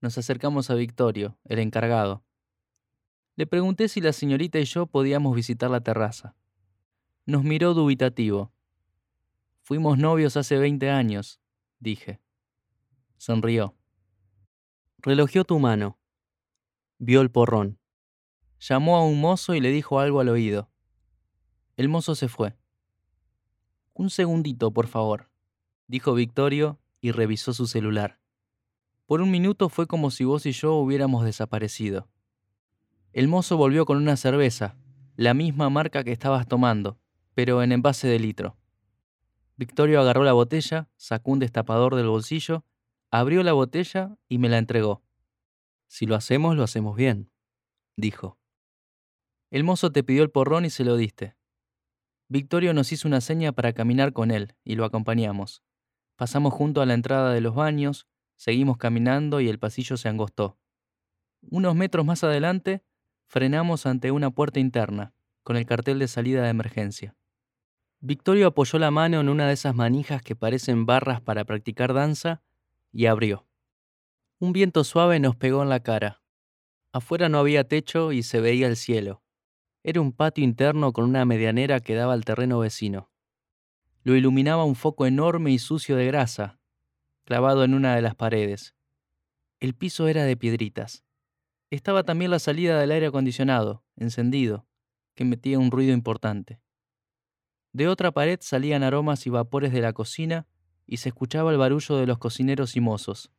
Nos acercamos a Victorio, el encargado. Le pregunté si la señorita y yo podíamos visitar la terraza. Nos miró dubitativo. Fuimos novios hace 20 años, dije. Sonrió. Relogió tu mano. Vio el porrón. Llamó a un mozo y le dijo algo al oído. El mozo se fue. Un segundito, por favor, dijo Victorio y revisó su celular. Por un minuto fue como si vos y yo hubiéramos desaparecido. El mozo volvió con una cerveza, la misma marca que estabas tomando, pero en envase de litro. Victorio agarró la botella, sacó un destapador del bolsillo, abrió la botella y me la entregó. Si lo hacemos, lo hacemos bien, dijo. El mozo te pidió el porrón y se lo diste. Victorio nos hizo una seña para caminar con él y lo acompañamos. Pasamos junto a la entrada de los baños, seguimos caminando y el pasillo se angostó. Unos metros más adelante, frenamos ante una puerta interna, con el cartel de salida de emergencia. Victorio apoyó la mano en una de esas manijas que parecen barras para practicar danza y abrió. Un viento suave nos pegó en la cara. Afuera no había techo y se veía el cielo. Era un patio interno con una medianera que daba al terreno vecino. Lo iluminaba un foco enorme y sucio de grasa, clavado en una de las paredes. El piso era de piedritas. Estaba también la salida del aire acondicionado, encendido, que metía un ruido importante. De otra pared salían aromas y vapores de la cocina y se escuchaba el barullo de los cocineros y mozos.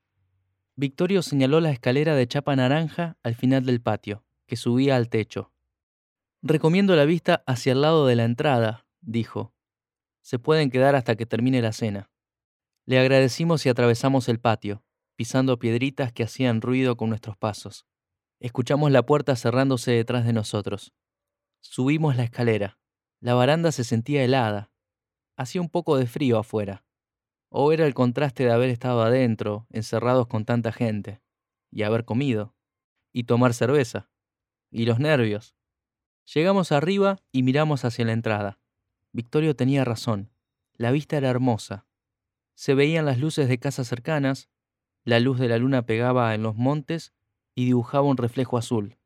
Victorio señaló la escalera de chapa naranja al final del patio, que subía al techo. Recomiendo la vista hacia el lado de la entrada, dijo. Se pueden quedar hasta que termine la cena. Le agradecimos y atravesamos el patio, pisando piedritas que hacían ruido con nuestros pasos. Escuchamos la puerta cerrándose detrás de nosotros. Subimos la escalera. La baranda se sentía helada. Hacía un poco de frío afuera. O era el contraste de haber estado adentro, encerrados con tanta gente, y haber comido, y tomar cerveza, y los nervios, Llegamos arriba y miramos hacia la entrada. Victorio tenía razón. La vista era hermosa. Se veían las luces de casas cercanas, la luz de la luna pegaba en los montes y dibujaba un reflejo azul.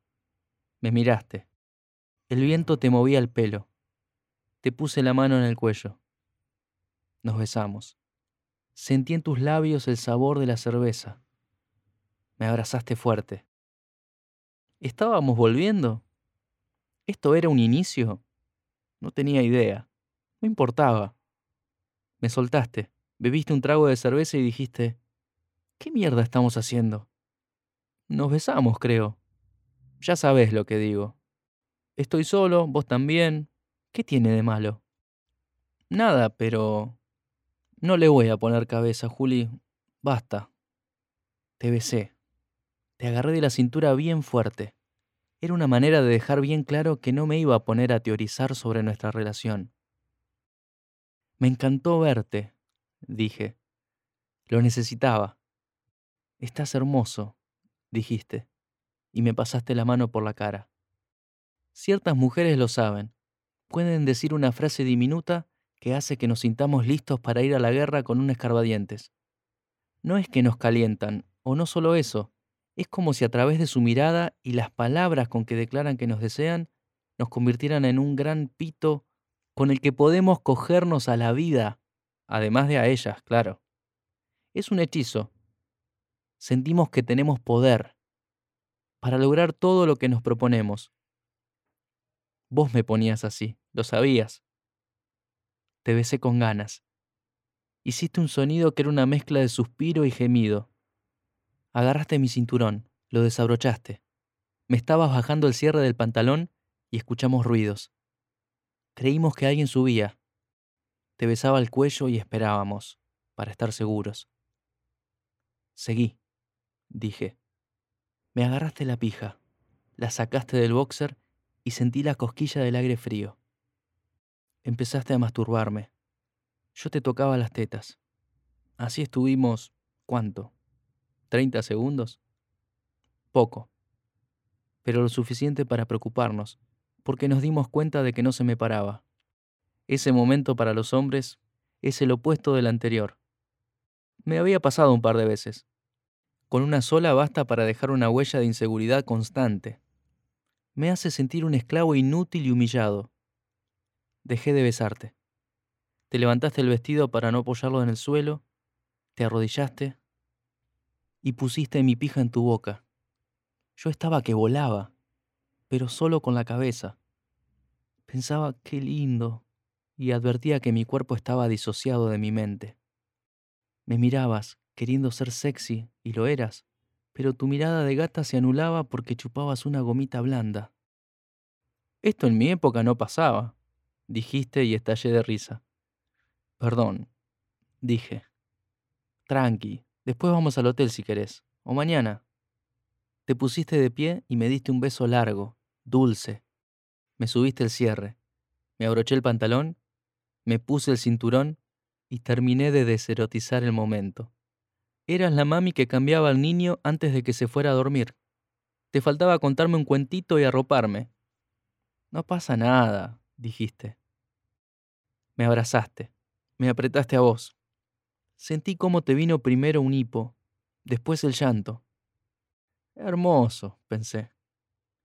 Me miraste. El viento te movía el pelo. Te puse la mano en el cuello. Nos besamos. Sentí en tus labios el sabor de la cerveza. Me abrazaste fuerte. ¿Estábamos volviendo? ¿Esto era un inicio? No tenía idea. No importaba. Me soltaste, bebiste un trago de cerveza y dijiste, ¿qué mierda estamos haciendo? Nos besamos, creo. Ya sabes lo que digo. Estoy solo, vos también. ¿Qué tiene de malo? Nada, pero... No le voy a poner cabeza, Juli. Basta. Te besé. Te agarré de la cintura bien fuerte. Era una manera de dejar bien claro que no me iba a poner a teorizar sobre nuestra relación. Me encantó verte, dije. Lo necesitaba. Estás hermoso, dijiste, y me pasaste la mano por la cara. Ciertas mujeres lo saben. Pueden decir una frase diminuta que hace que nos sintamos listos para ir a la guerra con un escarbadientes. No es que nos calientan, o no solo eso, es como si a través de su mirada y las palabras con que declaran que nos desean, nos convirtieran en un gran pito con el que podemos cogernos a la vida, además de a ellas, claro. Es un hechizo. Sentimos que tenemos poder para lograr todo lo que nos proponemos. Vos me ponías así, lo sabías. Te besé con ganas. Hiciste un sonido que era una mezcla de suspiro y gemido. Agarraste mi cinturón, lo desabrochaste. Me estabas bajando el cierre del pantalón y escuchamos ruidos. Creímos que alguien subía. Te besaba el cuello y esperábamos, para estar seguros. Seguí, dije. Me agarraste la pija, la sacaste del boxer y sentí la cosquilla del aire frío. Empezaste a masturbarme. Yo te tocaba las tetas. Así estuvimos, ¿cuánto? ¿30 segundos? Poco, pero lo suficiente para preocuparnos, porque nos dimos cuenta de que no se me paraba. Ese momento para los hombres es el opuesto del anterior. Me había pasado un par de veces. Con una sola basta para dejar una huella de inseguridad constante. Me hace sentir un esclavo inútil y humillado. Dejé de besarte. Te levantaste el vestido para no apoyarlo en el suelo, te arrodillaste y pusiste mi pija en tu boca. Yo estaba que volaba, pero solo con la cabeza. Pensaba qué lindo y advertía que mi cuerpo estaba disociado de mi mente. Me mirabas queriendo ser sexy y lo eras, pero tu mirada de gata se anulaba porque chupabas una gomita blanda. Esto en mi época no pasaba, dijiste y estallé de risa. Perdón, dije. Tranqui, después vamos al hotel si querés, o mañana. Te pusiste de pie y me diste un beso largo, dulce. Me subiste el cierre, me abroché el pantalón, me puse el cinturón y terminé de deserotizar el momento. Eras la mami que cambiaba al niño antes de que se fuera a dormir. Te faltaba contarme un cuentito y arroparme. No pasa nada, dijiste. Me abrazaste, me apretaste a vos. Sentí cómo te vino primero un hipo, después el llanto. Hermoso, pensé.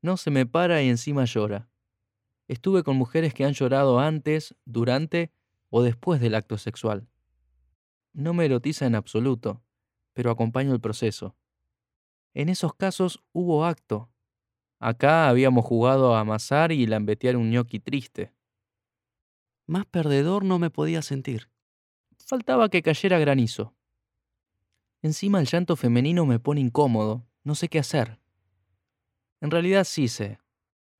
No se me para y encima llora. Estuve con mujeres que han llorado antes, durante o después del acto sexual. No me erotiza en absoluto, pero acompaño el proceso. En esos casos hubo acto. Acá habíamos jugado a amasar y lambetear un ñoqui triste. Más perdedor no me podía sentir. Faltaba que cayera granizo. Encima el llanto femenino me pone incómodo, no sé qué hacer. En realidad sí sé.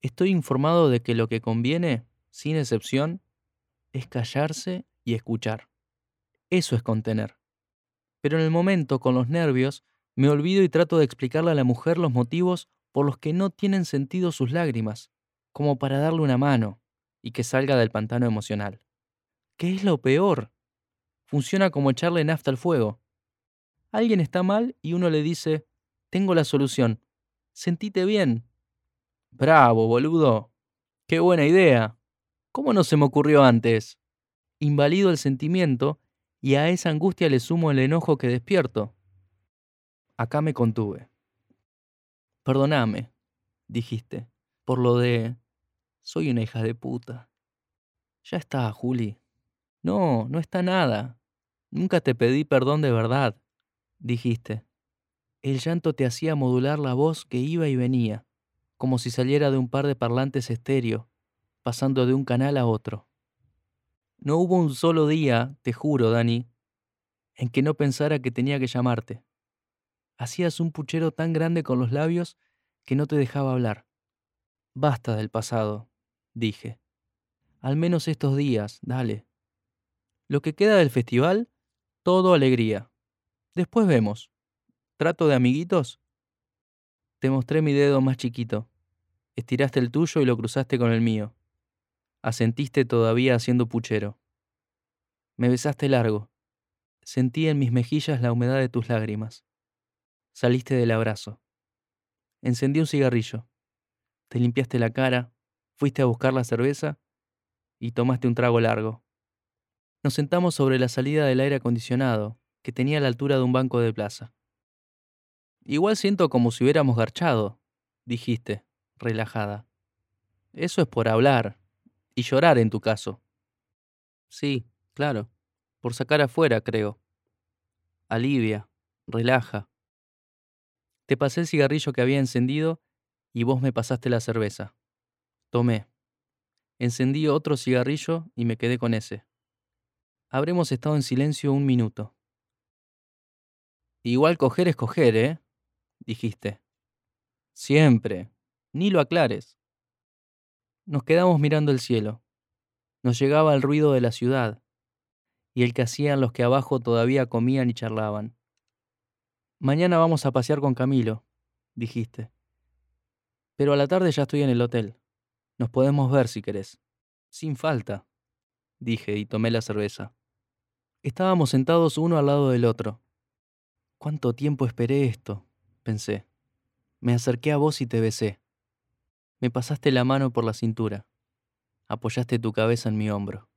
Estoy informado de que lo que conviene, sin excepción, es callarse y escuchar. Eso es contener. Pero en el momento, con los nervios, me olvido y trato de explicarle a la mujer los motivos por los que no tienen sentido sus lágrimas, como para darle una mano y que salga del pantano emocional. ¿Qué es lo peor? Funciona como echarle nafta al fuego. Alguien está mal y uno le dice, tengo la solución, sentite bien. Bravo, boludo. Qué buena idea. ¿Cómo no se me ocurrió antes? Invalido el sentimiento y a esa angustia le sumo el enojo que despierto. Acá me contuve. Perdóname, dijiste, por lo de... Soy una hija de puta. Ya está, Juli. No, no está nada. Nunca te pedí perdón de verdad, dijiste. El llanto te hacía modular la voz que iba y venía como si saliera de un par de parlantes estéreo, pasando de un canal a otro. No hubo un solo día, te juro, Dani, en que no pensara que tenía que llamarte. Hacías un puchero tan grande con los labios que no te dejaba hablar. Basta del pasado, dije. Al menos estos días, dale. Lo que queda del festival, todo alegría. Después vemos. ¿Trato de amiguitos? Te mostré mi dedo más chiquito. Estiraste el tuyo y lo cruzaste con el mío. Asentiste todavía haciendo puchero. Me besaste largo. Sentí en mis mejillas la humedad de tus lágrimas. Saliste del abrazo. Encendí un cigarrillo. Te limpiaste la cara, fuiste a buscar la cerveza y tomaste un trago largo. Nos sentamos sobre la salida del aire acondicionado, que tenía la altura de un banco de plaza. Igual siento como si hubiéramos garchado, dijiste, relajada. Eso es por hablar y llorar en tu caso. Sí, claro, por sacar afuera, creo. Alivia, relaja. Te pasé el cigarrillo que había encendido y vos me pasaste la cerveza. Tomé. Encendí otro cigarrillo y me quedé con ese. Habremos estado en silencio un minuto. Igual coger es coger, ¿eh? dijiste. Siempre, ni lo aclares. Nos quedamos mirando el cielo. Nos llegaba el ruido de la ciudad y el que hacían los que abajo todavía comían y charlaban. Mañana vamos a pasear con Camilo, dijiste. Pero a la tarde ya estoy en el hotel. Nos podemos ver si querés. Sin falta, dije y tomé la cerveza. Estábamos sentados uno al lado del otro. ¿Cuánto tiempo esperé esto? pensé. Me acerqué a vos y te besé. Me pasaste la mano por la cintura. Apoyaste tu cabeza en mi hombro.